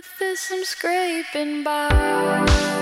with this I'm scraping by.